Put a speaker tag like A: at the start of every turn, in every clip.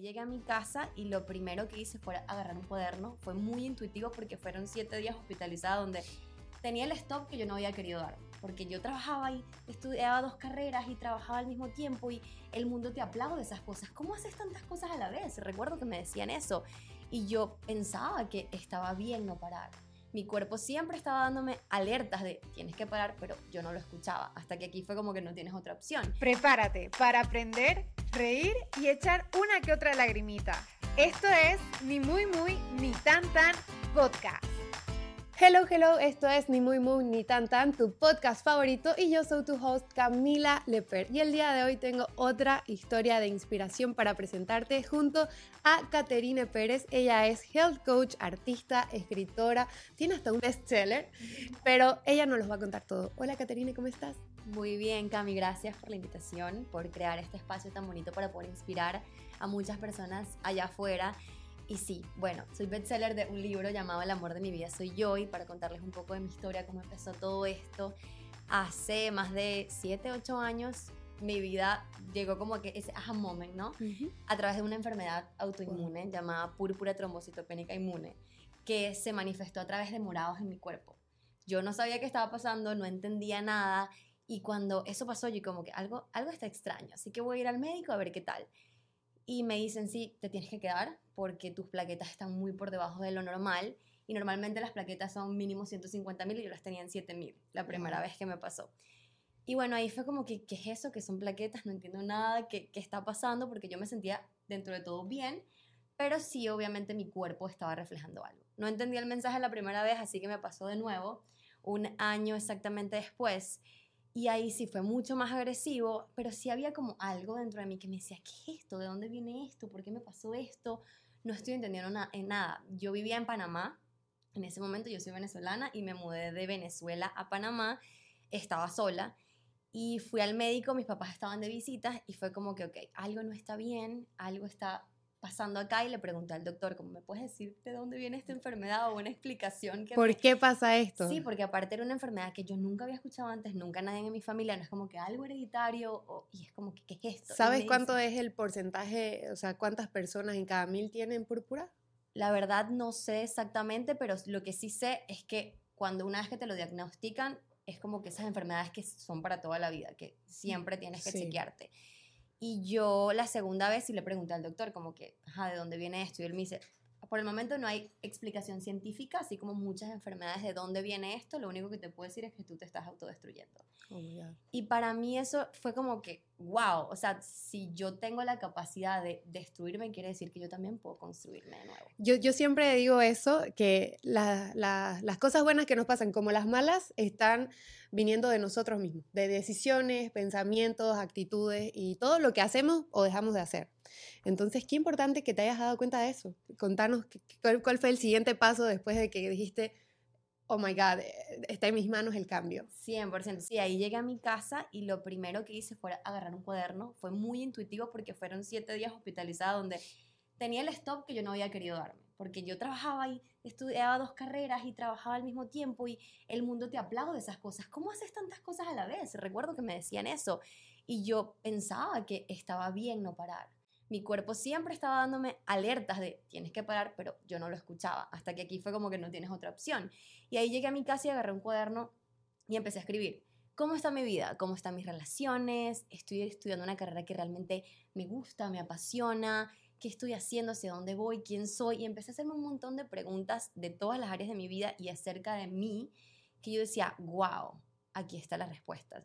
A: llegué a mi casa y lo primero que hice fue agarrar un cuaderno. Fue muy intuitivo porque fueron siete días hospitalizada donde tenía el stop que yo no había querido dar. Porque yo trabajaba y estudiaba dos carreras y trabajaba al mismo tiempo y el mundo te aplaude esas cosas. ¿Cómo haces tantas cosas a la vez? Recuerdo que me decían eso. Y yo pensaba que estaba bien no parar. Mi cuerpo siempre estaba dándome alertas de tienes que parar, pero yo no lo escuchaba. Hasta que aquí fue como que no tienes otra opción.
B: Prepárate para aprender, reír y echar una que otra lagrimita. Esto es Ni Muy Muy Ni Tan Tan Podcast. Hello, hello, esto es Ni Muy Muy Ni Tan Tan, tu podcast favorito y yo soy tu host Camila Leper. Y el día de hoy tengo otra historia de inspiración para presentarte junto a Caterine Pérez. Ella es health coach, artista, escritora, tiene hasta un bestseller, pero ella nos los va a contar todo. Hola Caterine, ¿cómo estás?
A: Muy bien, Cami, gracias por la invitación, por crear este espacio tan bonito para poder inspirar a muchas personas allá afuera y sí, bueno, soy bestseller de un libro llamado El amor de mi vida soy yo y para contarles un poco de mi historia, cómo empezó todo esto, hace más de 7, 8 años mi vida llegó como que ese aha moment, ¿no? A través de una enfermedad autoinmune llamada púrpura trombocitopénica inmune, que se manifestó a través de morados en mi cuerpo. Yo no sabía qué estaba pasando, no entendía nada y cuando eso pasó yo como que algo, algo está extraño, así que voy a ir al médico a ver qué tal y me dicen, sí, te tienes que quedar porque tus plaquetas están muy por debajo de lo normal y normalmente las plaquetas son mínimo 150 mil y yo las tenía en 7 mil la primera vez que me pasó. Y bueno, ahí fue como que, ¿qué es eso? ¿Qué son plaquetas? No entiendo nada, ¿qué, ¿qué está pasando? Porque yo me sentía dentro de todo bien, pero sí, obviamente mi cuerpo estaba reflejando algo. No entendía el mensaje la primera vez, así que me pasó de nuevo, un año exactamente después, y ahí sí fue mucho más agresivo, pero sí había como algo dentro de mí que me decía, ¿qué es esto? ¿De dónde viene esto? ¿Por qué me pasó esto? No estoy entendiendo en nada. Yo vivía en Panamá, en ese momento yo soy venezolana y me mudé de Venezuela a Panamá, estaba sola y fui al médico, mis papás estaban de visitas y fue como que, ok, algo no está bien, algo está pasando acá y le pregunté al doctor, ¿cómo me puedes decir de dónde viene esta enfermedad o una explicación? Que
B: ¿Por qué pasa esto?
A: Sí, porque aparte era una enfermedad que yo nunca había escuchado antes, nunca nadie en mi familia, no es como que algo hereditario y es como que, ¿qué es esto?
B: ¿Sabes cuánto es el porcentaje, o sea, cuántas personas en cada mil tienen púrpura?
A: La verdad no sé exactamente, pero lo que sí sé es que cuando una vez que te lo diagnostican, es como que esas enfermedades que son para toda la vida, que siempre tienes que chequearte. Y yo la segunda vez sí le pregunté al doctor como que, ajá, ¿de dónde viene esto? Y él me dice, por el momento no hay explicación científica, así como muchas enfermedades de dónde viene esto, lo único que te puedo decir es que tú te estás autodestruyendo. Oh y para mí eso fue como que, wow, o sea, si yo tengo la capacidad de destruirme, quiere decir que yo también puedo construirme de nuevo.
B: Yo, yo siempre digo eso, que las cosas buenas que nos pasan como las malas están viniendo de nosotros mismos, de decisiones, pensamientos, actitudes y todo lo que hacemos o dejamos de hacer. Entonces, qué importante que te hayas dado cuenta de eso. Contanos cuál, fue el siguiente paso después de que dijiste, oh my God, eh, está en mis manos el cambio.
A: 100%. Sí, ahí llegué a mi casa y lo primero que hice fue agarrar un cuaderno. Fue muy intuitivo porque fueron siete días hospitalizada donde tenía el stop que yo no había querido darme. Porque yo trabajaba y estudiaba dos carreras y trabajaba al mismo tiempo y el mundo te aplaude esas cosas. ¿Cómo haces tantas cosas a la vez? Recuerdo que me decían eso. Y yo pensaba que estaba bien no parar mi cuerpo siempre estaba dándome alertas de tienes que parar, pero yo no lo escuchaba, hasta que aquí fue como que no tienes otra opción. Y ahí llegué a mi casa y agarré un cuaderno y empecé a escribir. ¿Cómo está mi vida? ¿Cómo están mis relaciones? Estoy estudiando una carrera que realmente me gusta, me apasiona. ¿Qué estoy haciendo? ¿Hacia dónde voy? ¿Quién soy? Y empecé a hacerme un montón de preguntas de todas las áreas de mi vida y acerca de mí que yo decía, wow, aquí está la respuesta.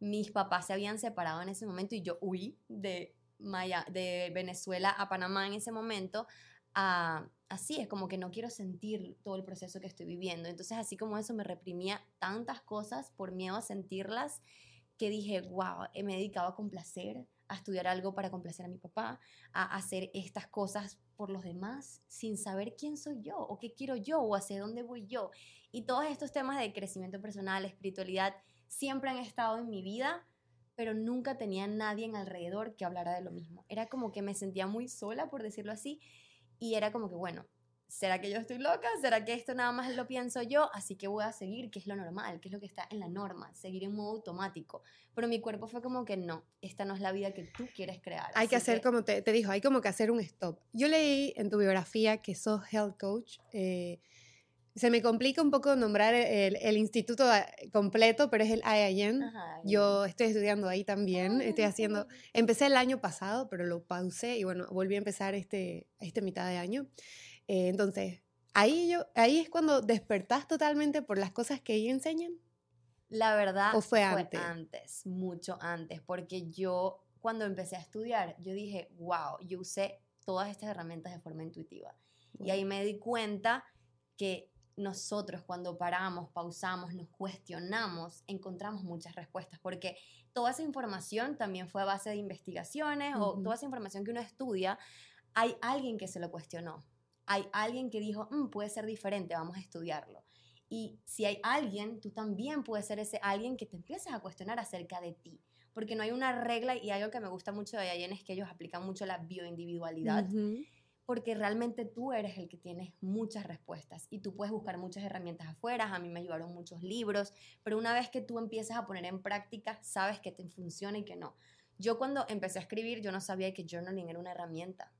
A: Mis papás se habían separado en ese momento y yo huí de de Venezuela a Panamá en ese momento, así es como que no quiero sentir todo el proceso que estoy viviendo. Entonces, así como eso, me reprimía tantas cosas por miedo a sentirlas que dije, wow, me dedicado a complacer, a estudiar algo para complacer a mi papá, a hacer estas cosas por los demás sin saber quién soy yo o qué quiero yo o hacia dónde voy yo. Y todos estos temas de crecimiento personal, espiritualidad, siempre han estado en mi vida, pero nunca tenía nadie en alrededor que hablara de lo mismo. Era como que me sentía muy sola, por decirlo así, y era como que, bueno, ¿será que yo estoy loca? ¿Será que esto nada más lo pienso yo? Así que voy a seguir, que es lo normal, que es lo que está en la norma, seguir en modo automático. Pero mi cuerpo fue como que no, esta no es la vida que tú quieres crear.
B: Hay que hacer, como te, te, dijo, hay como que hacer un stop. Yo leí en tu biografía que sos health coach. Eh, se me complica un poco nombrar el, el, instituto completo, pero es el IIN. Yo estoy estudiando ahí también. estoy haciendo, empecé el año pasado, pero lo pausé y bueno, volví a empezar este, este mitad de año. Eh, entonces, ahí, yo, ahí es cuando despertás totalmente por las cosas que ahí enseñan.
A: La verdad
B: ¿O fue, antes?
A: antes, mucho antes, porque yo cuando empecé a estudiar, yo dije, wow, yo usé todas estas herramientas de forma intuitiva. Y ahí me di cuenta que nosotros cuando paramos, pausamos, nos cuestionamos, encontramos muchas respuestas, porque toda esa información también fue a base de investigaciones o toda esa información que uno estudia, hay alguien que se lo cuestionó hay alguien que dijo, mm, puede ser diferente, vamos a estudiarlo. Y si hay alguien, tú también puedes ser ese alguien que te empieces a cuestionar acerca de ti. Porque no hay una regla y algo que me gusta mucho de Ayen es que ellos aplican mucho la bioindividualidad. Porque realmente tú eres el que tienes muchas respuestas y tú puedes buscar muchas herramientas afuera. A mí me ayudaron muchos libros, pero una vez que tú empiezas a poner en práctica, sabes que te funciona y que no. Yo cuando empecé a escribir, yo no sabía que journaling era una herramienta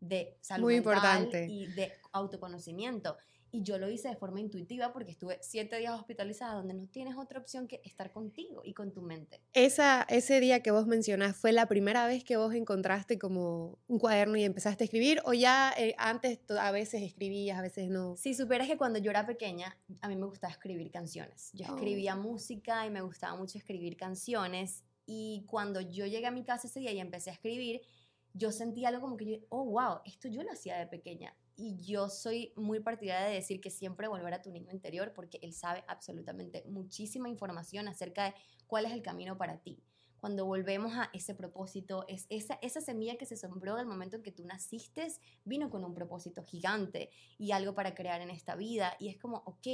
A: de salud
B: Muy
A: mental
B: importante.
A: y de autoconocimiento. Y yo lo hice de forma intuitiva porque estuve siete días hospitalizada donde no tienes otra opción que estar contigo y con tu mente.
B: Esa, ese día que vos mencionás, ¿fue la primera vez que vos encontraste como un cuaderno y empezaste a escribir? ¿O ya eh, antes a veces escribías, a veces no?
A: Si supieras que cuando yo era pequeña, a mí me gustaba escribir canciones. Yo escribía
B: Oh.
A: música y me gustaba mucho escribir canciones. Y cuando yo llegué a mi casa ese día y empecé a escribir, yo sentí algo como que yo, oh, wow, esto yo lo hacía de pequeña. Y yo soy muy partidaria de decir que siempre volver a tu niño interior porque él sabe absolutamente muchísima información acerca de cuál es el camino para ti. Cuando volvemos a ese propósito, es esa, esa semilla que se sembró del momento en que tú naciste, vino con un propósito gigante y algo para crear en esta vida. Y es como, ok,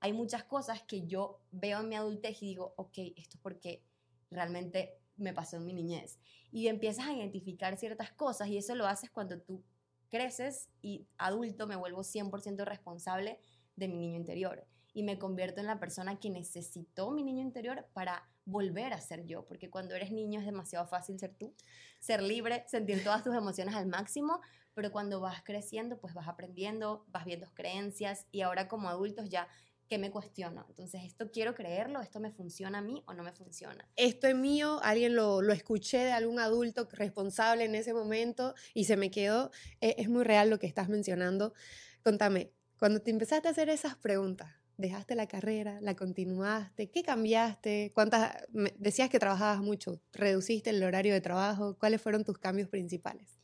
A: hay muchas cosas que yo veo en mi adultez y digo, ok, esto es porque realmente me pasó en mi niñez. Y empiezas a identificar ciertas cosas y eso lo haces cuando tú creces y adulto me vuelvo 100% responsable de mi niño interior y me convierto en la persona que necesitó mi niño interior para volver a ser yo, porque cuando eres niño es demasiado fácil ser tú, ser libre, sentir todas tus emociones al máximo, pero cuando vas creciendo, pues vas aprendiendo, vas viendo creencias y ahora como adultos ya que me cuestiono. Entonces, ¿esto quiero creerlo? ¿Esto me funciona a mí o no me funciona?
B: Esto es mío, alguien lo, lo escuché de algún adulto responsable en ese momento y se me quedó. Eh, es muy real lo que estás mencionando. Contame, cuando te empezaste a hacer esas preguntas, ¿dejaste la carrera? ¿La continuaste? ¿Qué cambiaste? ¿Cuántas? me- decías que trabajabas mucho. ¿Reduciste el horario de trabajo? ¿Cuáles fueron tus cambios principales?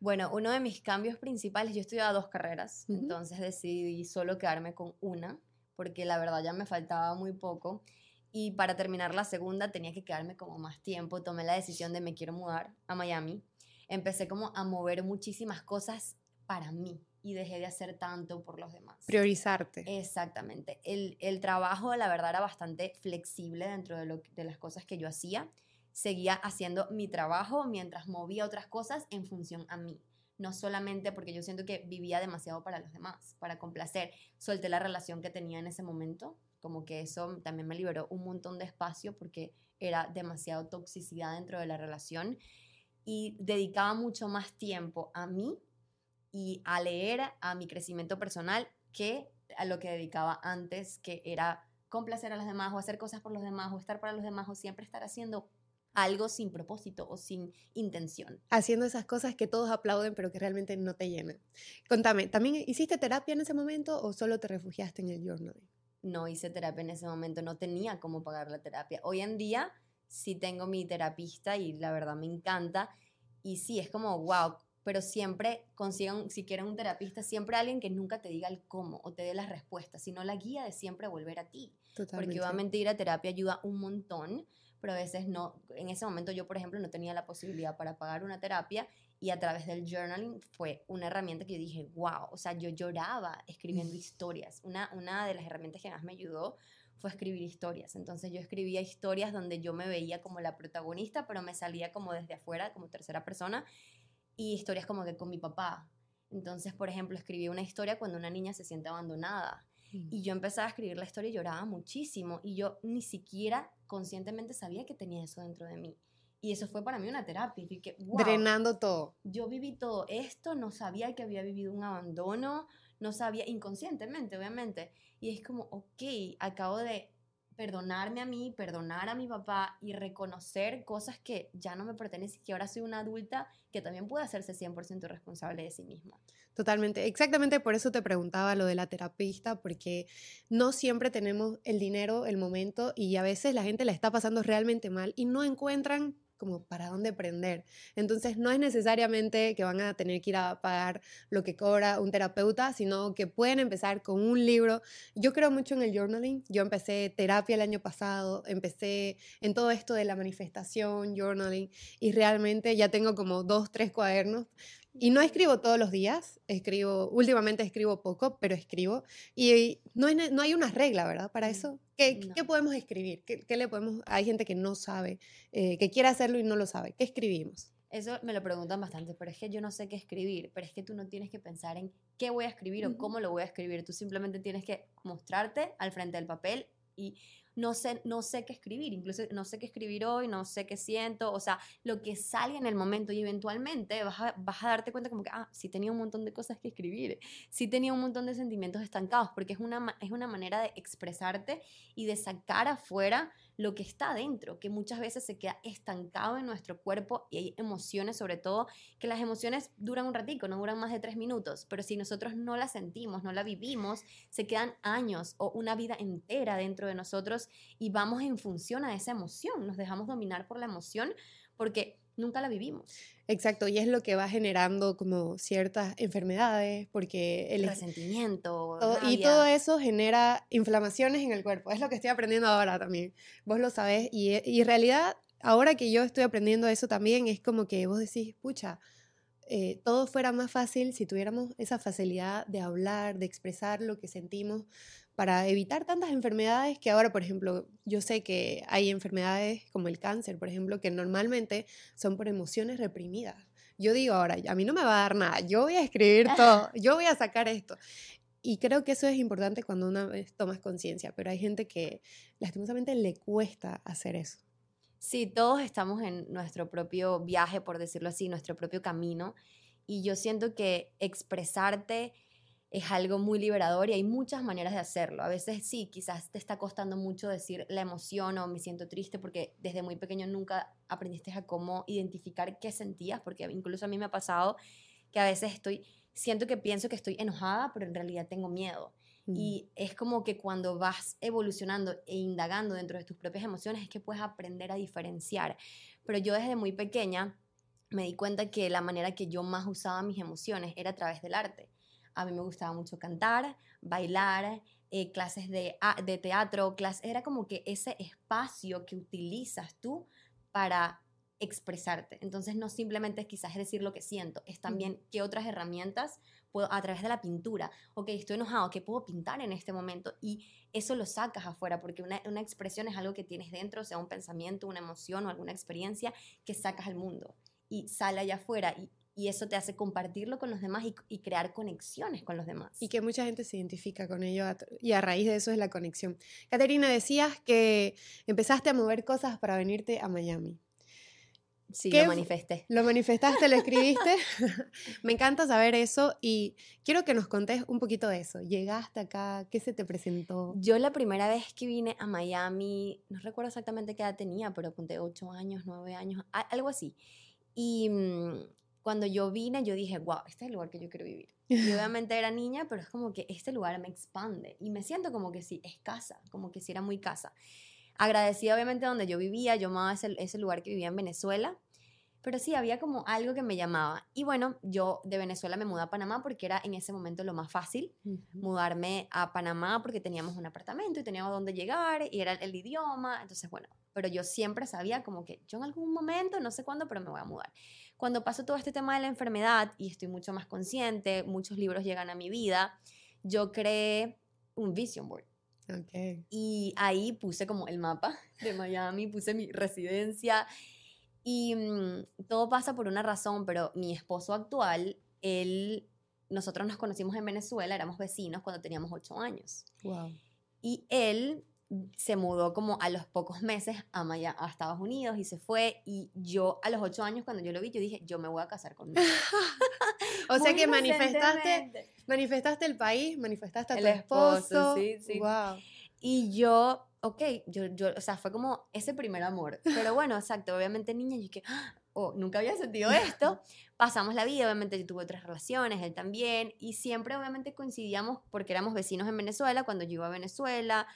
A: Bueno, uno de mis cambios principales, yo estudiaba dos carreras, entonces decidí solo quedarme con una, porque la verdad ya me faltaba muy poco. Y para terminar la segunda tenía que quedarme como más tiempo. Tomé la decisión de me quiero mudar a Miami. Empecé como a mover muchísimas cosas para mí y dejé de hacer tanto por los demás.
B: Priorizarte.
A: Exactamente. El, el trabajo, la verdad, era bastante flexible dentro de, lo, de las cosas que yo hacía. Seguía haciendo mi trabajo mientras movía otras cosas en función a mí. No solamente porque yo siento que vivía demasiado para los demás, para complacer. Solté la relación que tenía en ese momento, como que eso también me liberó un montón de espacio porque era demasiado toxicidad dentro de la relación y dedicaba mucho más tiempo a mí y a leer, a mi crecimiento personal, que a lo que dedicaba antes, que era complacer a los demás o hacer cosas por los demás o estar para los demás o siempre estar haciendo algo sin propósito o sin intención.
B: Haciendo esas cosas que todos aplauden pero que realmente no te llenan. Contame, ¿también hiciste terapia en ese momento o solo te refugiaste en el journaling?
A: No hice terapia en ese momento, no tenía cómo pagar la terapia. Hoy en día sí tengo mi terapista y la verdad me encanta. Y sí, es como, wow, pero siempre consigan, si quieren un terapista, siempre alguien que nunca te diga el cómo o te dé las respuestas, sino la guía de siempre volver a ti.
B: Totalmente.
A: Porque obviamente ir a terapia ayuda un montón, pero a veces no, en ese momento yo, por ejemplo, no tenía la posibilidad para pagar una terapia y a través del journaling fue una herramienta que yo dije, wow, o sea, yo lloraba escribiendo historias. Una, una de las herramientas que más me ayudó fue escribir historias. Entonces yo escribía historias donde yo me veía como la protagonista, pero me salía como desde afuera, como tercera persona, y historias como que con mi papá, Entonces, por ejemplo, escribí una historia cuando una niña se siente abandonada.
B: Mm.
A: Y yo empezaba a escribir la historia y lloraba muchísimo. Y yo ni siquiera conscientemente sabía que tenía eso dentro de mí. Y eso fue para mí una terapia. Wow,
B: Drenando todo.
A: yo viví todo esto, no sabía que había vivido un abandono, no sabía inconscientemente, obviamente. Y es como, ok, acabo de perdonarme a mí, perdonar a mi papá y reconocer cosas que ya no me pertenecen, que ahora soy una adulta que también puede hacerse 100% responsable de sí misma.
B: Totalmente. Exactamente por eso te preguntaba lo de la terapista, porque no siempre tenemos el dinero, el momento, y a veces la gente la está pasando realmente mal y no encuentran como para dónde prender. Entonces no es necesariamente que van a tener que ir a pagar lo que cobra un terapeuta, sino que pueden empezar con un libro. Yo creo mucho en el journaling. Yo empecé terapia el año pasado, empecé en todo esto de la manifestación, journaling, y realmente ya tengo como dos, tres cuadernos. Y no escribo todos los días, escribo, últimamente escribo poco, pero escribo. Y no hay, ne- no hay una regla, ¿verdad? Para
A: Mm,
B: eso. ¿Qué,
A: no.
B: qué podemos escribir? ¿Qué, qué le podemos...? Hay gente que no sabe, eh, que quiere hacerlo y no lo sabe. ¿Qué escribimos?
A: Eso me lo preguntan bastante, pero es que yo no sé qué escribir, pero es que tú no tienes que pensar en qué voy a escribir o
B: Ujú.
A: cómo lo voy a escribir, tú simplemente tienes que mostrarte al frente del papel y no sé, no sé qué escribir, incluso no sé qué escribir hoy, no sé qué siento, o sea, lo que salga en el momento y eventualmente vas a, vas a darte cuenta como que, ah, sí tenía un montón de cosas que escribir, sí tenía un montón de sentimientos estancados, porque es una, es una manera de expresarte y de sacar afuera lo que está adentro, que muchas veces se queda estancado en nuestro cuerpo y hay emociones sobre todo, que las emociones duran un ratico, no duran más de tres minutos, pero si nosotros no las sentimos, no la vivimos, se quedan años o una vida entera dentro de nosotros y vamos en función a esa emoción, nos dejamos dominar por la emoción porque nunca la vivimos.
B: Exacto, y es lo que va generando como ciertas enfermedades, porque el,
A: Resentimiento,
B: todo- y todo eso genera inflamaciones en el cuerpo. Es lo que estoy aprendiendo ahora también. Vos lo sabés. Y, e- y en realidad, ahora que yo estoy aprendiendo eso también, es como que vos decís, pucha, eh, todo fuera más fácil si tuviéramos esa facilidad de hablar, de expresar lo que sentimos para evitar tantas enfermedades que ahora, por ejemplo, yo sé que hay enfermedades como el cáncer, por ejemplo, que normalmente son por emociones reprimidas. Yo digo ahora, a mí no me va a dar nada, yo voy a escribir todo, yo voy a sacar esto. Y creo que eso es importante cuando una vez tomas conciencia, pero hay gente que lastimosamente le cuesta hacer eso.
A: Sí, todos estamos en nuestro propio viaje, por decirlo así, nuestro propio camino. Y yo siento que expresarte es algo muy liberador y hay muchas maneras de hacerlo. A veces sí, quizás te está costando mucho decir la emoción o me siento triste porque desde muy pequeño nunca aprendiste a cómo identificar qué sentías, porque incluso a mí me ha pasado que a veces estoy, siento que pienso que estoy enojada, pero en realidad tengo miedo.
B: Mm.
A: Y es como que cuando vas evolucionando e indagando dentro de tus propias emociones es que puedes aprender a diferenciar. Pero yo desde muy pequeña me di cuenta que la manera que yo más usaba mis emociones era a través del arte. A mí me gustaba mucho cantar, bailar, eh, clases de, teatro, clases, era como que ese espacio que utilizas tú para expresarte. Entonces no simplemente es quizás decir lo que siento, es también qué otras herramientas puedo a través de la pintura. Ok, estoy enojado, ¿qué puedo pintar en este momento? Y eso lo sacas afuera, porque una, una expresión es algo que tienes dentro, sea un pensamiento, una emoción o alguna experiencia que sacas al mundo y sale allá afuera y, y eso te hace compartirlo con los demás y, y crear conexiones con los demás.
B: Y que mucha gente se identifica con ello y a raíz de eso es la conexión. Caterina, decías que empezaste a mover cosas para venirte a Miami.
A: sí,
B: ¿qué
A: lo manifesté.
B: Lo manifestaste, lo escribiste. Me encanta saber eso y quiero que nos contés un poquito de eso. Llegaste acá, ¿qué se te presentó?
A: Yo la primera vez que vine a Miami, no recuerdo exactamente qué edad tenía, pero apunté 8 años, 9 años, algo así. Y mm, cuando yo vine, yo dije, wow, este es el lugar que yo quiero vivir. Y obviamente era niña, pero es como que este lugar me expande. Y me siento como que sí, es casa, como que sí era muy casa. Agradecida obviamente donde yo vivía, yo amaba ese, ese lugar que vivía en Venezuela. Pero sí, había como algo que me llamaba. Y bueno, yo de Venezuela me mudé a Panamá porque era en ese momento lo más fácil
B: Ujú.
A: mudarme a Panamá porque teníamos un apartamento y teníamos dónde llegar y era el idioma. Entonces, bueno, pero yo siempre sabía como que yo en algún momento, no sé cuándo, pero me voy a mudar. Cuando pasó todo este tema de la enfermedad y estoy mucho más consciente, muchos libros llegan a mi vida, yo creé un vision board.
B: Ok.
A: Y ahí puse como el mapa de Miami, puse mi residencia y mm, todo pasa por una razón, pero mi esposo actual, él nosotros nos conocimos en Venezuela, éramos vecinos cuando teníamos ocho años.
B: Wow.
A: Y él se mudó como a los pocos meses a, Maya- a Estados Unidos y se fue. Y yo a los ocho años, cuando yo lo vi, yo dije, yo me voy a casar con él.
B: O sea
A: Muy
B: que manifestaste, manifestaste el país, manifestaste a tu
A: El esposo,
B: esposo.
A: sí, sí.
B: Wow.
A: Y yo, ok, yo, yo, o sea, fue como ese primer amor. Pero bueno, exacto, obviamente niña, yo que, oh, nunca había sentido esto. Pasamos la vida, obviamente yo tuve otras relaciones, él también, y siempre obviamente coincidíamos porque éramos vecinos en Venezuela cuando yo iba a Venezuela,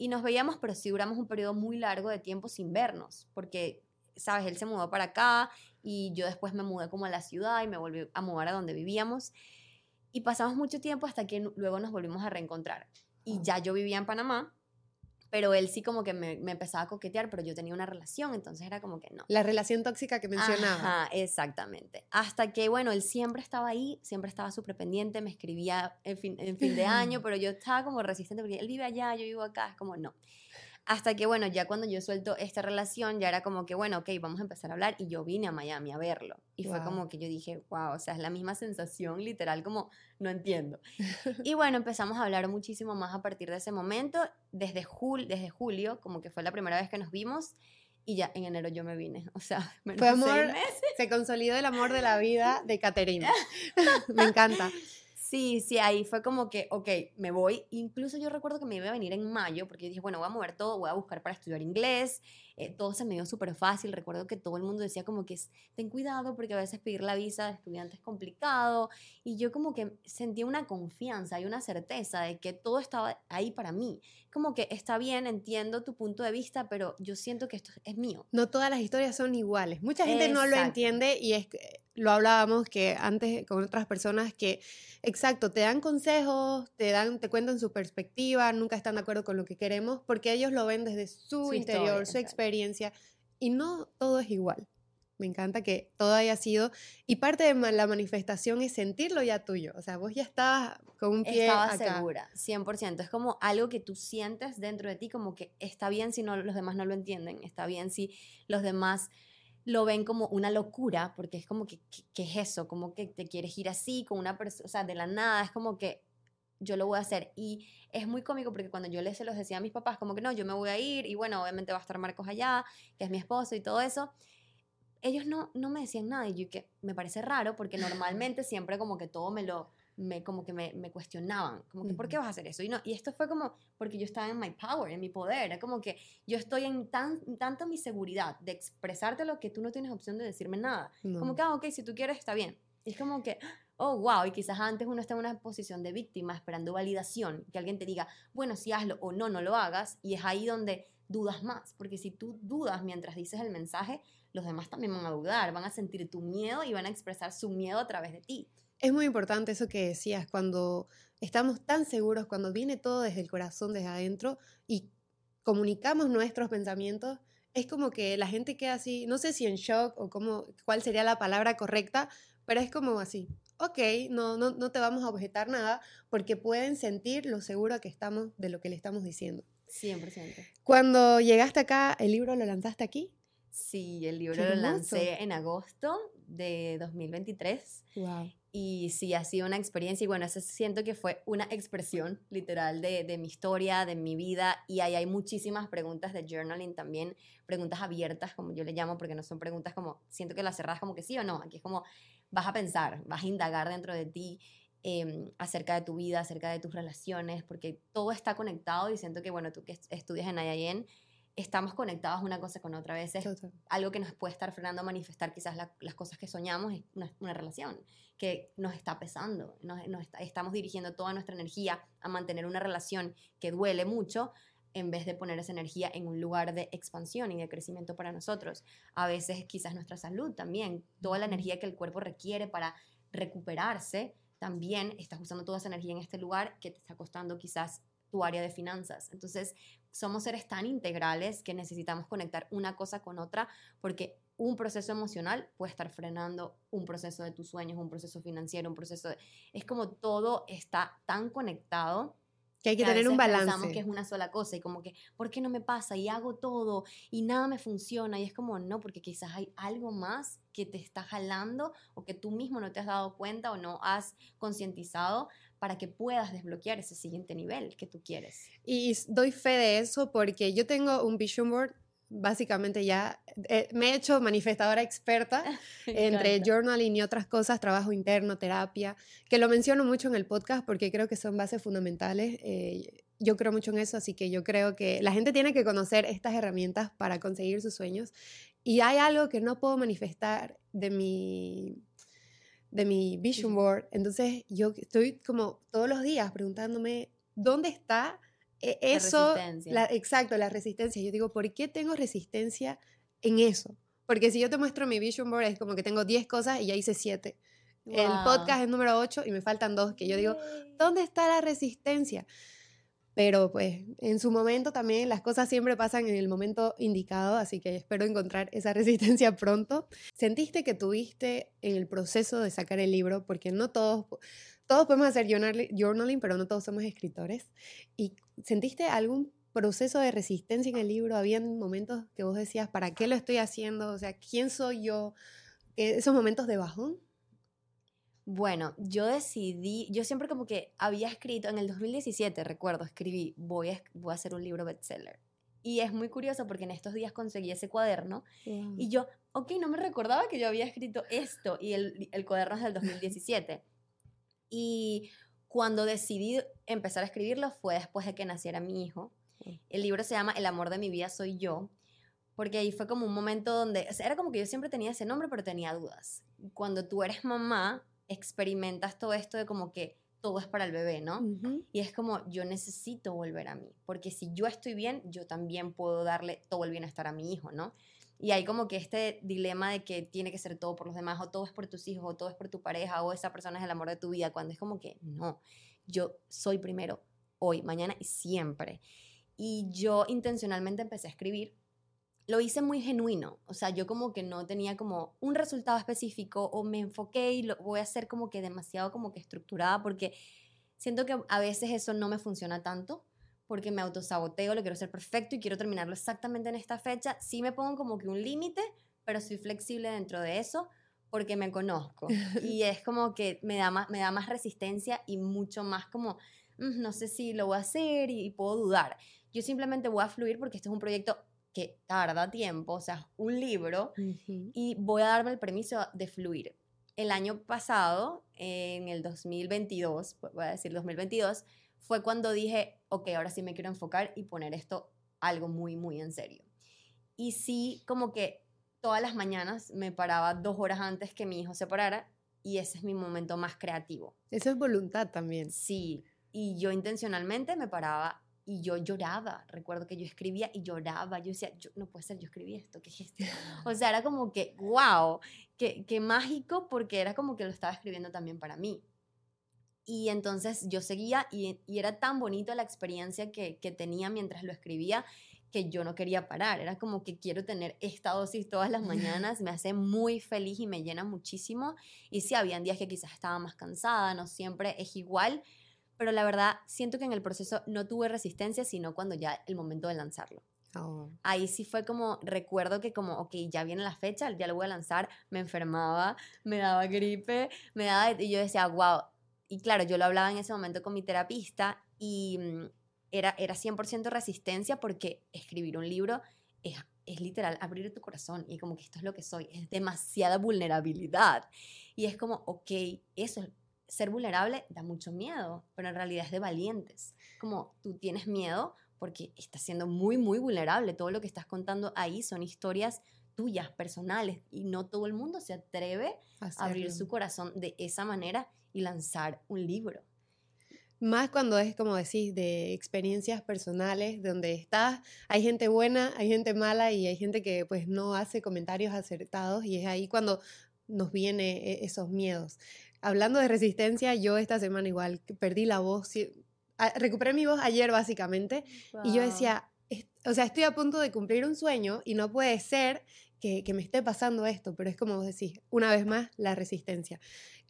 A: y nos veíamos, pero sí duramos un periodo muy largo de tiempo sin vernos, porque, sabes, él se mudó para acá y yo después me mudé como a la ciudad y me volví a mudar a donde vivíamos. Y pasamos mucho tiempo hasta que luego nos volvimos a reencontrar. Y
B: Ah.
A: ya yo vivía en Panamá, pero él sí como que me, me empezaba a coquetear, pero yo tenía una relación, entonces era como que no.
B: La relación tóxica que mencionaba.
A: Ajá, exactamente. Hasta que, bueno, él siempre estaba ahí, siempre estaba súper pendiente, me escribía en fin, en fin de año, pero yo estaba como resistente porque él vive allá, yo vivo acá, es como no. Hasta que, bueno, ya cuando yo suelto esta relación, ya era como que, bueno, ok, vamos a empezar a hablar y yo vine a Miami a verlo. Y fue como que yo dije, wow, o sea, es la misma sensación, literal, como no entiendo. y bueno, empezamos a hablar muchísimo más a partir de ese momento, desde, jul desde julio, como que fue la primera vez que nos vimos. Y ya en enero yo me vine, o sea, menos
B: Fue
A: de seis
B: amor
A: meses.
B: Se consolidó el amor de la vida de Caterina. Me encanta.
A: Sí, sí, ahí fue como que, ok, me voy. Incluso yo recuerdo que me iba a venir en mayo, porque yo dije, bueno, voy a mover todo, voy a buscar para estudiar inglés. Eh, todo se me dio súper fácil. Recuerdo que todo el mundo decía como que ten cuidado porque a veces pedir la visa de estudiante es complicado. Y yo como que sentía una confianza y una certeza de que todo estaba ahí para mí. Como que está bien, entiendo tu punto de vista, pero yo siento que esto es mío.
B: No todas las historias son iguales. Mucha gente no lo
A: Exacto.
B: entiende y es que- lo hablábamos que antes con otras personas que exacto, te dan consejos, te dan te cuentan su perspectiva, nunca están de acuerdo con lo que queremos porque ellos lo ven desde su,
A: Su
B: interior,
A: historia,
B: su
A: exacto.
B: Experiencia y no todo es igual. Me encanta que todo haya sido y parte de la manifestación es sentirlo ya tuyo, o sea, vos ya estabas con un pie
A: Estaba
B: acá.
A: segura, 100%. Es como algo que tú sientes dentro de ti, como que está bien si no, los demás no lo entienden, está bien si los demás lo ven como una locura, porque es como que, ¿qué, qué es eso? Como que te quieres ir así con una persona, o sea, de la nada, es como que yo lo voy a hacer. Y es muy cómico porque cuando yo les se los decía a mis papás, como que no, yo me voy a ir y bueno, obviamente va a estar Marcos allá, que es mi esposo y todo eso. Ellos no, no me decían nada y yo que me parece raro porque normalmente siempre como que todo me lo, me, como que me, me cuestionaban, como que, ¿por qué vas a hacer eso? Y, no, y esto fue como, porque yo estaba en my power, en mi poder, era como que yo estoy en tan, tanto mi seguridad de expresarte lo que tú no tienes opción de decirme nada. Como
B: No.
A: que, ah, ok, si tú quieres, está bien. Y es como que, oh, wow, y quizás antes uno está en una posición de víctima esperando validación, que alguien te diga, bueno, si hazlo o no, no lo hagas, y es ahí donde dudas más, porque si tú dudas mientras dices el mensaje, los demás también van a dudar, van a sentir tu miedo y van a expresar su miedo a través de ti.
B: Es muy importante eso que decías, cuando estamos tan seguros, cuando viene todo desde el corazón, desde adentro, y comunicamos nuestros pensamientos, es como que la gente queda así, no sé si en shock o cómo, cuál sería la palabra correcta, pero es como así, ok, no, no, no te vamos a objetar nada, porque pueden sentir lo seguro que estamos de lo que le estamos diciendo.
A: 100%.
B: Cuando llegaste acá, ¿el libro lo lanzaste aquí?
A: Sí, el libro lo lancé en agosto de 2023
B: Wow.
A: y sí, ha sido una experiencia y bueno, eso siento que fue una expresión literal de, de mi historia, de mi vida y ahí hay muchísimas preguntas de journaling también, preguntas abiertas como yo le llamo porque no son preguntas como, siento que las cerradas como que sí o no, aquí es como vas a pensar, vas a indagar dentro de ti em, acerca de tu vida, acerca de tus relaciones, porque todo está conectado y siento que bueno, tú que est- estudias en IIN, estamos conectados una cosa con otra. A veces
B: Total.
A: algo que nos puede estar frenando a manifestar quizás la- las cosas que soñamos es una, una relación que nos está pesando, nos, nos está- estamos dirigiendo toda nuestra energía a mantener una relación que duele mucho en vez de poner esa energía en un lugar de expansión y de crecimiento para nosotros. A veces quizás nuestra salud también, toda la energía que el cuerpo requiere para recuperarse, también estás usando toda esa energía en este lugar que te está costando quizás tu área de finanzas. Entonces, somos seres tan integrales que necesitamos conectar una cosa con otra porque un proceso emocional puede estar frenando un proceso de tus sueños, un proceso financiero, un proceso de... Es como todo está tan conectado
B: Que hay que, tener un balance.
A: Pensamos que es una sola cosa y como que, ¿por qué no me pasa? Y hago todo y nada me funciona. Y es como, no, porque quizás hay algo más que te está jalando o que tú mismo no te has dado cuenta o no has concientizado para que puedas desbloquear ese siguiente nivel que tú quieres.
B: Y doy fe de eso porque yo tengo un vision board, básicamente ya eh, me he hecho manifestadora experta entre journaling y otras cosas, trabajo interno, terapia, que lo menciono mucho en el podcast porque creo que son bases fundamentales. eh, yo creo mucho en eso, así que yo creo que la gente tiene que conocer estas herramientas para conseguir sus sueños. Y hay algo que no puedo manifestar de mi, de mi vision board. Entonces yo estoy como todos los días preguntándome, ¿dónde está eso?
A: resistencia.
B: la- exacto, la resistencia. Yo digo, ¿por qué tengo resistencia en eso? Porque si yo te muestro mi vision board es como que tengo 10 cosas y ya hice 7. El podcast es número 8 y me faltan dos que yo digo. ¿dónde está la resistencia? Pero pues en su momento también las cosas siempre pasan en el momento indicado, así que espero encontrar esa resistencia pronto. ¿Sentiste que tuviste en el proceso de sacar el libro? Porque no todos, todos podemos hacer journali- journaling, pero no todos somos escritores. ¿Y sentiste algún proceso de resistencia en el libro? ¿Habían momentos que vos decías, ¿para qué lo estoy haciendo? O sea, ¿quién soy yo? Eh, ¿Esos momentos de bajón?
A: Bueno, yo decidí, yo siempre como que había escrito, en el 2017, recuerdo, escribí, voy a, voy a hacer un libro bestseller. Y es muy curioso porque en estos días conseguí ese cuaderno y yo, ok, no me recordaba que yo había escrito esto y el, el cuaderno es del 2017. Y cuando decidí empezar a escribirlo fue después de que naciera mi hijo.
B: Mm.
A: El libro se llama El amor de mi vida soy yo, porque ahí fue como un momento donde, o sea, era como que yo siempre tenía ese nombre, pero tenía dudas. Cuando tú eres mamá, experimentas todo esto de como que todo es para el bebé, ¿no?
B: Ujú.
A: Y es como, yo necesito volver a mí, porque si yo estoy bien, yo también puedo darle todo el bienestar a mi hijo, ¿no? Y hay como que este dilema de que tiene que ser todo por los demás, o todo es por tus hijos, o todo es por tu pareja, o esa persona es el amor de tu vida, cuando es como que no, yo soy primero, hoy, mañana y siempre. Y yo intencionalmente empecé a escribir. Lo hice muy genuino, o sea, yo como que no tenía como un resultado específico o me enfoqué y lo voy a hacer como que demasiado como que estructurada porque siento que a veces eso no me funciona tanto porque me autosaboteo, lo quiero hacer perfecto y quiero terminarlo exactamente en esta fecha. Sí me pongo como que un límite, pero soy flexible dentro de eso porque me conozco. Y es como que me da más, me da más resistencia y mucho más como, "Mm, no sé si lo voy a hacer y, y puedo dudar. Yo simplemente voy a fluir porque este es un proyecto que tarda tiempo, o sea, un libro,
B: Ujú.
A: y voy a darme el permiso de fluir. El año pasado, en el 2022, voy a decir 2022, fue cuando dije, ok, ahora sí me quiero enfocar y poner esto algo muy, muy en serio. Y sí, como que todas las mañanas me paraba dos horas antes que mi hijo se parara y ese es mi momento más creativo.
B: Eso es voluntad también.
A: Sí, y yo intencionalmente me paraba y yo lloraba. Recuerdo que yo escribía y lloraba. Yo decía, yo, no puede ser, yo escribí esto, ¿qué es esto? O sea, era como que, wow, qué, qué mágico porque era como que lo estaba escribiendo también para mí. Y entonces yo seguía y, y era tan bonito la experiencia que, que tenía mientras lo escribía que yo no quería parar. Era como que quiero tener esta dosis todas las mañanas, me hace muy feliz y me llena muchísimo. Y sí, habían días que quizás estaba más cansada, no siempre es igual, pero la verdad siento que en el proceso no tuve resistencia, sino cuando ya el momento de lanzarlo.
B: Oh.
A: Ahí sí fue como, recuerdo que como, ok, ya viene la fecha, ya lo voy a lanzar, me enfermaba, me daba gripe, me daba, y yo decía, wow. Y claro, yo lo hablaba en ese momento con mi terapista y mm, era, era 100% resistencia porque escribir un libro es, es literal abrir tu corazón y como que esto es lo que soy, es demasiada vulnerabilidad. Y es como, ok, eso, ser vulnerable da mucho miedo, pero en realidad es de valientes. Como tú tienes miedo porque estás siendo muy, muy vulnerable. Todo lo que estás contando ahí son historias tuyas, personales, y no todo el mundo se atreve a abrir su corazón de esa manera y lanzar un libro.
B: Más cuando es, como decís, de experiencias personales, donde estás, hay gente buena, hay gente mala y hay gente que pues no hace comentarios acertados y es ahí cuando nos viene e- esos miedos. Hablando de resistencia, yo esta semana igual perdí la voz, recuperé mi voz ayer básicamente y yo decía, "Es- o sea, estoy a punto de cumplir un sueño y no puede ser que, que me esté pasando esto, pero es como vos decís, una vez más, la resistencia.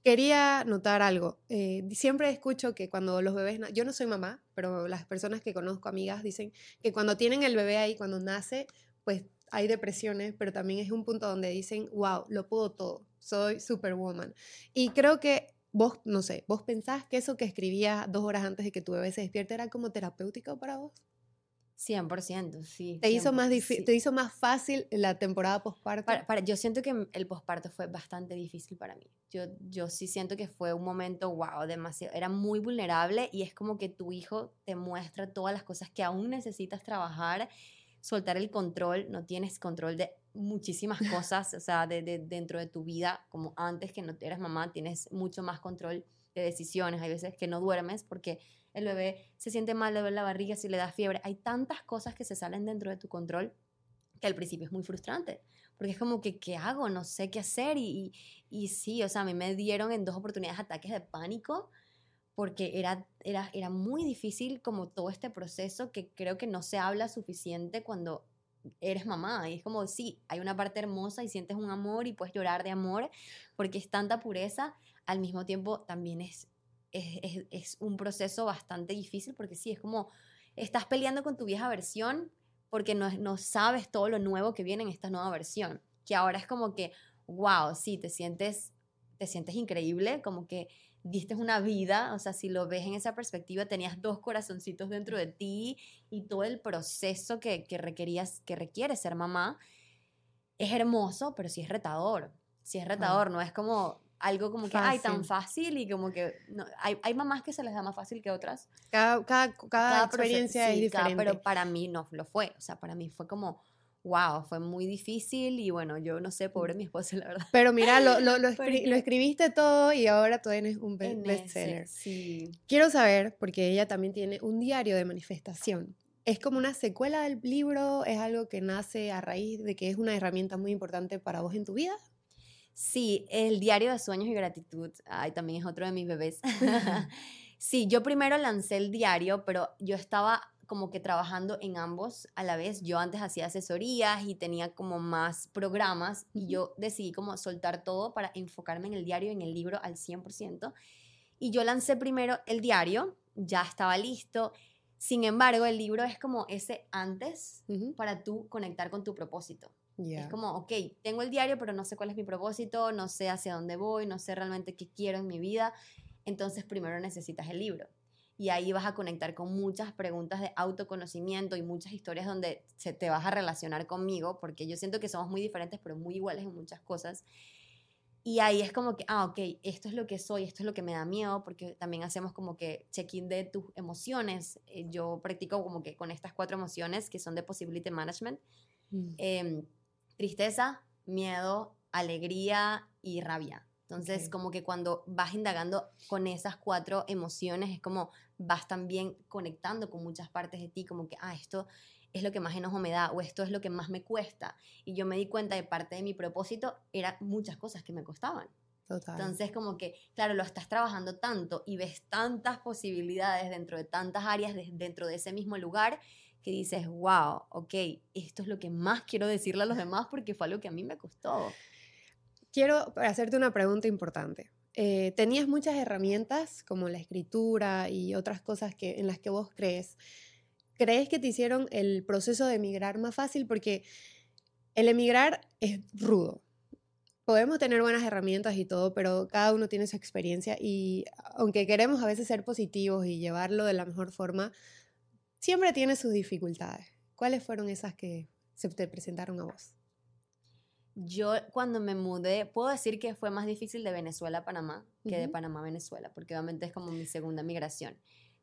B: Quería notar algo. Eh, siempre escucho que cuando los bebés, yo no soy mamá, pero las personas que conozco, amigas, dicen que cuando tienen el bebé ahí, cuando nace, pues hay depresiones, pero también es un punto donde dicen, wow, lo puedo todo, soy superwoman. Y creo que vos, no sé, vos pensás que eso que escribías dos horas antes de que tu bebé se despierte era como terapéutico para vos?
A: 100%, sí.
B: ¿Te, hizo más ¿Te hizo más fácil la temporada postparto?
A: Para, yo siento que el posparto fue bastante difícil para mí. Yo, yo sí siento que fue un momento, wow, demasiado. Era muy vulnerable y es como que tu hijo te muestra todas las cosas que aún necesitas trabajar, soltar el control. No tienes control de muchísimas cosas, o sea, de, de, dentro de tu vida, como antes que no eras mamá, tienes mucho más control de decisiones. Hay veces que no duermes porque el bebé se siente mal, le duele la barriga, si le da fiebre. Hay tantas cosas que se salen dentro de tu control que al principio es muy frustrante, porque es como que, ¿qué hago? No sé qué hacer. Y, y, sí, o sea, a mí me dieron en dos oportunidades ataques de pánico, porque era, era, era muy difícil como todo este proceso que creo que no se habla suficiente cuando eres mamá. Y es como, sí, hay una parte hermosa y sientes un amor y puedes llorar de amor, porque es tanta pureza, al mismo tiempo también es es, es, un proceso bastante difícil porque sí, es como estás peleando con tu vieja versión porque no, no sabes todo lo nuevo que viene en esta nueva versión, que ahora es como que, wow, sí, te sientes, te sientes increíble, como que diste una vida, o sea, si lo ves en esa perspectiva, tenías dos corazoncitos dentro de ti y todo el proceso que, que requerías, que requiere ser mamá, es hermoso, pero sí es retador, sí es retador, no es como algo como que, ay, tan fácil y como que no, hay, hay, mamás que se les da más fácil que otras.
B: Cada, cada, cada, experiencia es diferente.
A: pero para mí no lo fue, o sea, para mí fue como, wow, fue muy difícil y bueno, yo no sé, pobre mi esposa, la verdad.
B: Pero mira, lo, lo, lo, escribiste todo y ahora tú tienes un bestseller.
A: Sí.
B: Quiero saber, porque ella también tiene un diario de manifestación. ¿Es como una secuela del libro? ¿Es algo que nace a raíz de que es una herramienta muy importante para vos en tu vida?
A: Sí, el diario de sueños y gratitud, ay, también es otro de mis bebés. sí, yo primero lancé el diario, pero yo estaba como que trabajando en ambos a la vez. Yo antes hacía asesorías y tenía como más programas y yo decidí como soltar todo para enfocarme en el diario y en el libro al 100%. Y yo lancé primero el diario, ya estaba listo. Sin embargo, el libro es como ese antes para tú conectar con tu propósito. Es como, ok, tengo el diario, pero no sé cuál es mi propósito, no sé hacia dónde voy, no sé realmente qué quiero en mi vida. Entonces primero necesitas el libro. Y ahí vas a conectar con muchas preguntas de autoconocimiento y muchas historias donde se te vas a relacionar conmigo, porque yo siento que somos muy diferentes, pero muy iguales en muchas cosas. Y ahí es como que, ah, ok, esto es lo que soy, esto es lo que me da miedo, porque también hacemos como que check-in de tus emociones. Eh, yo practico como que con estas cuatro emociones que son de Possibility Management. Mm. Em, tristeza, miedo, alegría y rabia. Entonces, como que cuando vas indagando con esas cuatro emociones, es como vas también conectando con muchas partes de ti, como que, ah, esto es lo que más enojo me da o esto es lo que más me cuesta. Y yo me di cuenta de parte de mi propósito, eran muchas cosas que me costaban.
B: Total.
A: Entonces, como que, claro, lo estás trabajando tanto y ves tantas posibilidades dentro de tantas áreas dentro de ese mismo lugar que dices, wow, ok, esto es lo que más quiero decirle a los demás porque fue algo que a mí me costó.
B: Quiero hacerte una pregunta importante. Eh, tenías muchas herramientas como la escritura y otras cosas que, en las que vos crees. ¿Crees que te hicieron el proceso de emigrar más fácil? Porque el emigrar es rudo. Podemos tener buenas herramientas y todo, pero cada uno tiene su experiencia y aunque queremos a veces ser positivos y llevarlo de la mejor forma, siempre tiene sus dificultades. ¿Cuáles fueron esas que se te presentaron a vos?
A: Yo cuando me mudé, puedo decir que fue más difícil de Venezuela a Panamá que de Panamá a Venezuela, porque obviamente es como mi segunda migración.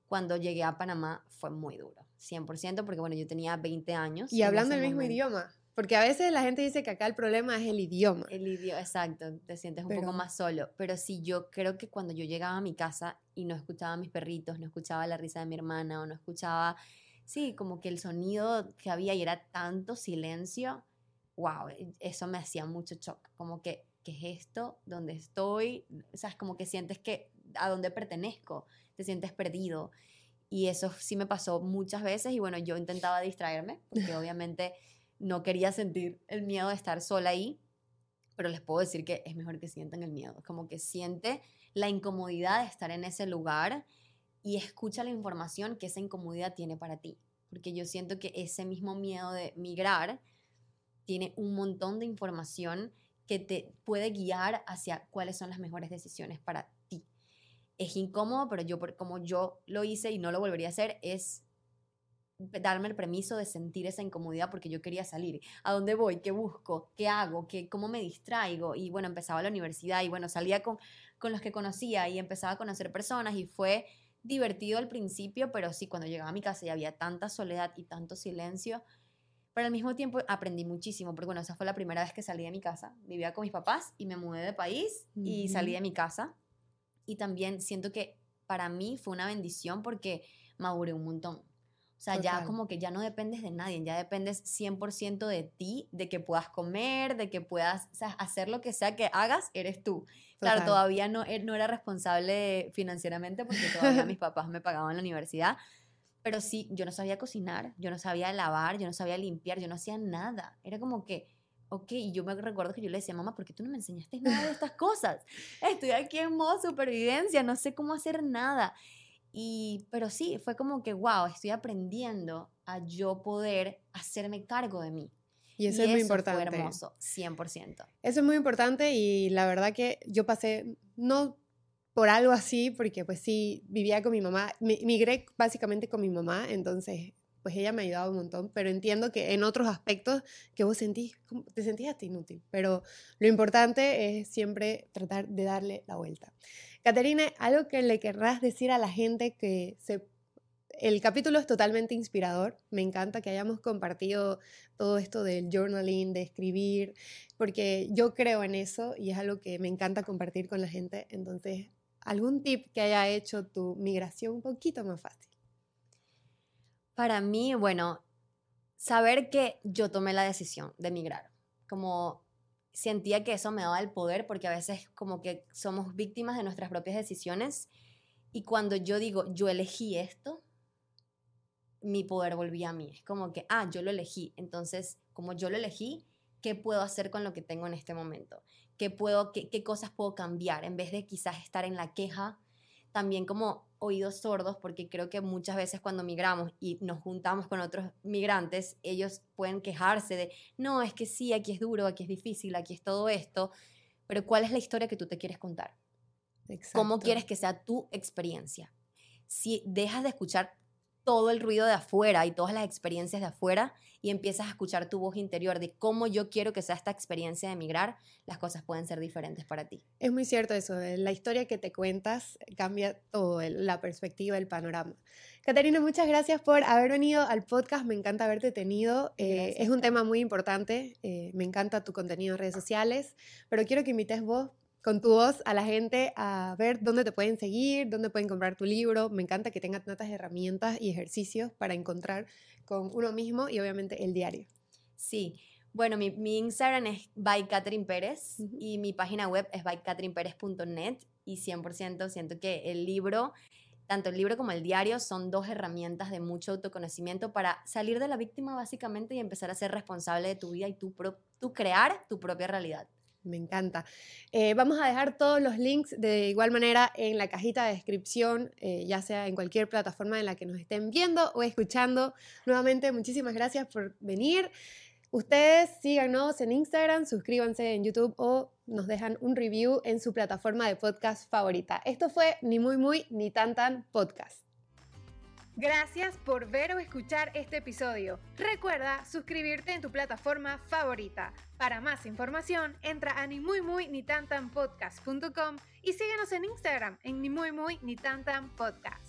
A: Cuando llegué a Panamá fue muy duro, 100%, porque bueno, yo tenía 20 años.
B: Y hablando el mismo idioma, porque a veces la gente dice que acá el problema es el idioma.
A: El idioma, exacto, te sientes un poco más solo. Pero sí, yo creo que cuando yo llegaba a mi casa y no escuchaba a mis perritos, no escuchaba la risa de mi hermana o no escuchaba, sí, como que el sonido que había y era tanto silencio, wow, e, eso me hacía mucho shock. Como que, ¿qué es esto? ¿Dónde estoy? O sea, es como que sientes que a dónde pertenezco, te sientes perdido. Y eso sí me pasó muchas veces y bueno, yo intentaba distraerme, porque obviamente no quería sentir el miedo de estar sola ahí, pero les puedo decir que es mejor que sientan el miedo, como que siente la incomodidad de estar en ese lugar y escucha la información que esa incomodidad tiene para ti, porque yo siento que ese mismo miedo de migrar tiene un montón de información que te puede guiar hacia cuáles son las mejores decisiones para ti. Es incómodo, pero yo, como yo lo hice y no lo volvería a hacer, es darme el permiso de sentir esa incomodidad porque yo quería salir. ¿A dónde voy? ¿Qué busco? ¿Qué hago? ¿Qué, ¿Cómo me distraigo? Y bueno, empezaba la universidad y bueno, salía con, con los que conocía y empezaba a conocer personas y fue divertido al principio, pero sí, cuando llegaba a mi casa y había tanta soledad y tanto silencio, pero al mismo tiempo aprendí muchísimo, porque bueno, esa fue la primera vez que salí de mi casa. Vivía con mis papás y me mudé de país y salí de mi casa. Y también siento que para mí fue una bendición porque maduré un montón. O sea, ya como que ya no dependes de nadie, ya dependes 100% de ti, de que puedas comer, de que puedas hacer lo que sea que hagas, eres tú. Claro, todavía no, eh, no era responsable financieramente porque todavía mis papás me pagaban la universidad, pero sí, yo no sabía cocinar, yo no sabía lavar, yo no sabía limpiar, yo no hacía nada. Era como que, ok, y yo me recuerdo que yo le decía, mamá, ¿por qué tú no me enseñaste nada de estas cosas? Estoy aquí en modo supervivencia, no sé cómo hacer nada. Y, pero sí, fue como que, wow, estoy aprendiendo a yo poder hacerme cargo de mí.
B: Y eso es muy importante.
A: Fue hermoso, 100%.
B: Eso es muy importante y la verdad que yo pasé, no por algo así, porque pues sí, vivía con mi mamá, migré básicamente con mi mamá, entonces pues ella me ha ayudado un montón, pero entiendo que en otros aspectos que vos sentís, te sentías hasta inútil, pero lo importante es siempre tratar de darle la vuelta. Caterina, algo que le querrás decir a la gente que. El capítulo es totalmente inspirador. Me encanta que hayamos compartido todo esto del journaling, de escribir, porque yo creo en eso y es algo que me encanta compartir con la gente. Entonces, ¿algún tip que haya hecho tu migración un poquito más fácil?
A: Para mí, bueno, saber que yo tomé la decisión de migrar. Como sentía que eso me daba el poder porque a veces como que somos víctimas de nuestras propias decisiones y cuando yo digo, yo elegí esto, mi poder volvía a mí. Es como que, ah, yo lo elegí. Entonces, como yo lo elegí, ¿qué puedo hacer con lo que tengo en este momento? ¿Qué, puedo, qué, qué cosas puedo cambiar? En vez de quizás estar en la queja, también como oídos sordos porque creo que muchas veces cuando migramos y nos juntamos con otros migrantes, ellos pueden quejarse de, no, es que sí, aquí es duro, aquí es difícil, aquí es todo esto, pero ¿cuál es la historia que tú te quieres contar? ¿Cómo quieres que sea tu experiencia? Si dejas de escuchar todo el ruido de afuera y todas las experiencias de afuera y empiezas a escuchar tu voz interior de cómo yo quiero que sea esta experiencia de emigrar, las cosas pueden ser diferentes para ti.
B: Es muy cierto eso, eh, la historia que te cuentas cambia todo, la perspectiva, el panorama. Catarina, muchas gracias por haber venido al podcast, me encanta haberte tenido, eh, es un tema muy importante, eh, me encanta tu contenido en redes sociales, pero quiero que invites vos con tu voz a la gente a ver dónde te pueden seguir, dónde pueden comprar tu libro. Me encanta que tenga tantas herramientas y ejercicios para encontrar con uno mismo y obviamente el diario.
A: Sí. Bueno, mi, Instagram es by Catherine Pérez y mi página web es bycatherineperez.net y 100% siento que el libro, tanto el libro como el diario, son dos herramientas de mucho autoconocimiento para salir de la víctima básicamente y empezar a ser responsable de tu vida y tu, tu crear tu propia realidad.
B: Me encanta. Eh, vamos a dejar todos los links de igual manera en la cajita de descripción, eh, ya sea en cualquier plataforma en la que nos estén viendo o escuchando. Nuevamente, muchísimas gracias por venir. Ustedes síganos en Instagram, suscríbanse en YouTube o nos dejan un review en su plataforma de podcast favorita. Esto fue Ni Muy Muy Ni Tan Tan Podcast. Gracias por ver o escuchar este episodio. Recuerda suscribirte en tu plataforma favorita. Para más información, entra a ni muy muy ni podcast.com y síguenos en Instagram en ni muy muy ni podcast.